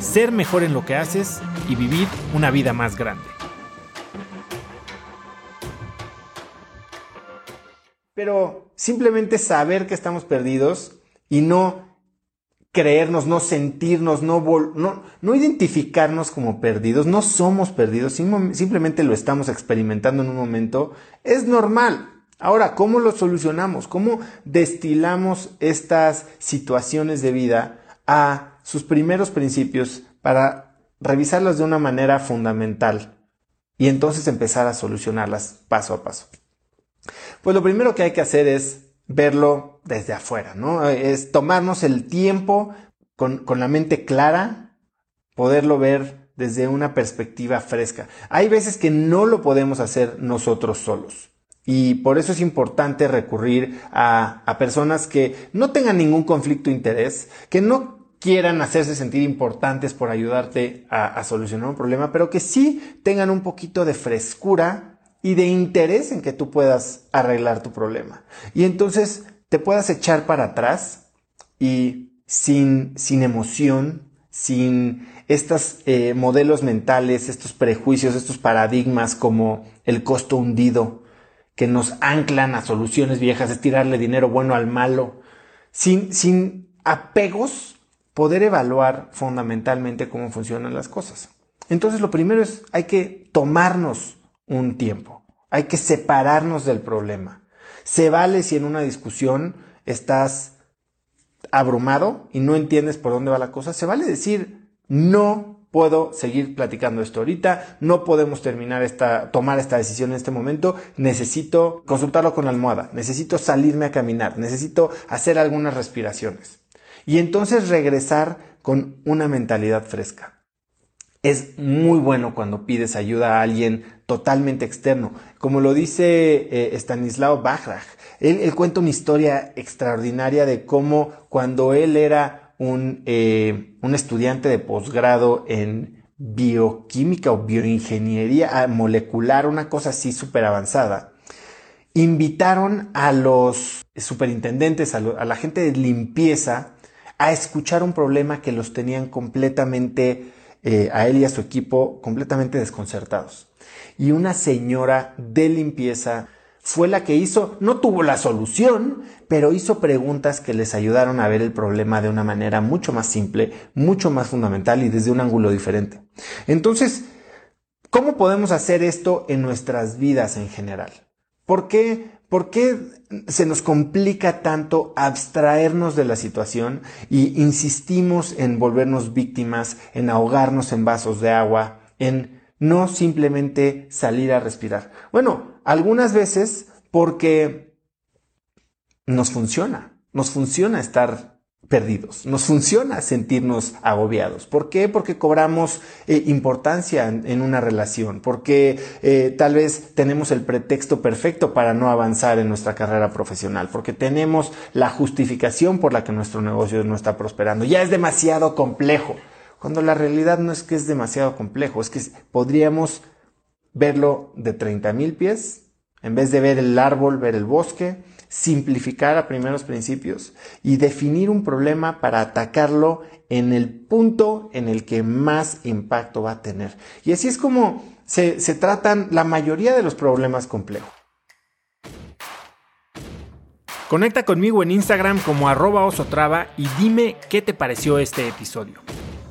ser mejor en lo que haces y vivir una vida más grande. Pero simplemente saber que estamos perdidos y no creernos, no sentirnos, no, no, no, identificarnos como perdidos, no somos perdidos, simplemente lo estamos experimentando en un momento, es normal. Ahora, ¿cómo lo solucionamos? ¿Cómo destilamos estas situaciones de vida a sus primeros principios para revisarlas de una manera fundamental y entonces empezar a solucionarlas paso a paso? Pues lo primero que hay que hacer es verlo desde afuera, ¿no? Es tomarnos el tiempo con, con la mente clara, poderlo ver desde una perspectiva fresca. Hay veces que no lo podemos hacer nosotros solos. Y por eso es importante recurrir a, a, personas que no tengan ningún conflicto de interés, que no quieran hacerse sentir importantes por ayudarte a, solucionar un problema, pero que sí tengan un poquito de frescura y de interés en que tú puedas arreglar tu problema. Y entonces te puedas echar para atrás y sin, sin emoción, sin estos eh, modelos mentales, estos prejuicios, estos paradigmas como el costo hundido, que nos anclan a soluciones viejas, es tirarle dinero bueno al malo, sin, sin apegos, poder evaluar fundamentalmente cómo funcionan las cosas. Entonces lo primero es, hay que tomarnos un tiempo. Hay que separarnos del problema. Se vale si en una discusión estás abrumado y no entiendes por dónde va la cosa. Se vale decir, no puedo seguir platicando esto ahorita, no podemos terminar esta, tomar esta decisión en este momento, necesito consultarlo con la almohada, necesito salirme a caminar, necesito hacer algunas respiraciones. Y entonces regresar con una mentalidad fresca. Es muy bueno cuando pides ayuda a alguien totalmente externo. Como lo dice eh, Stanislao Bachrach, él, cuenta una historia extraordinaria de cómo cuando él era un, eh, un estudiante de posgrado en bioquímica o bioingeniería molecular, una cosa así súper avanzada, invitaron a los superintendentes, a la gente de limpieza, a escuchar un problema que los tenían completamente eh, a él y a su equipo completamente desconcertados. Y una señora de limpieza fue la que hizo, no tuvo la solución, pero hizo preguntas que les ayudaron a ver el problema de una manera mucho más simple, mucho más fundamental y desde un ángulo diferente. Entonces, ¿cómo podemos hacer esto en nuestras vidas en general? ¿Por qué ¿Por qué se nos complica tanto abstraernos de la situación y insistimos en volvernos víctimas, en ahogarnos en vasos de agua, en no simplemente salir a respirar? Bueno, algunas veces porque nos funciona, nos funciona estar perdidos. Nos funciona sentirnos agobiados. ¿Por qué? Porque cobramos eh, importancia en, una relación, porque eh, tal vez tenemos el pretexto perfecto para no avanzar en nuestra carrera profesional, porque tenemos la justificación por la que nuestro negocio no está prosperando. Ya es demasiado complejo, cuando la realidad no es que es demasiado complejo, es que podríamos verlo de 30 mil pies, en vez de ver el árbol, ver el bosque, simplificar a primeros principios y definir un problema para atacarlo en el punto en el que más impacto va a tener. Y así es como se, tratan la mayoría de los problemas complejos. Conecta conmigo en Instagram como arroba osotrava y dime qué te pareció este episodio.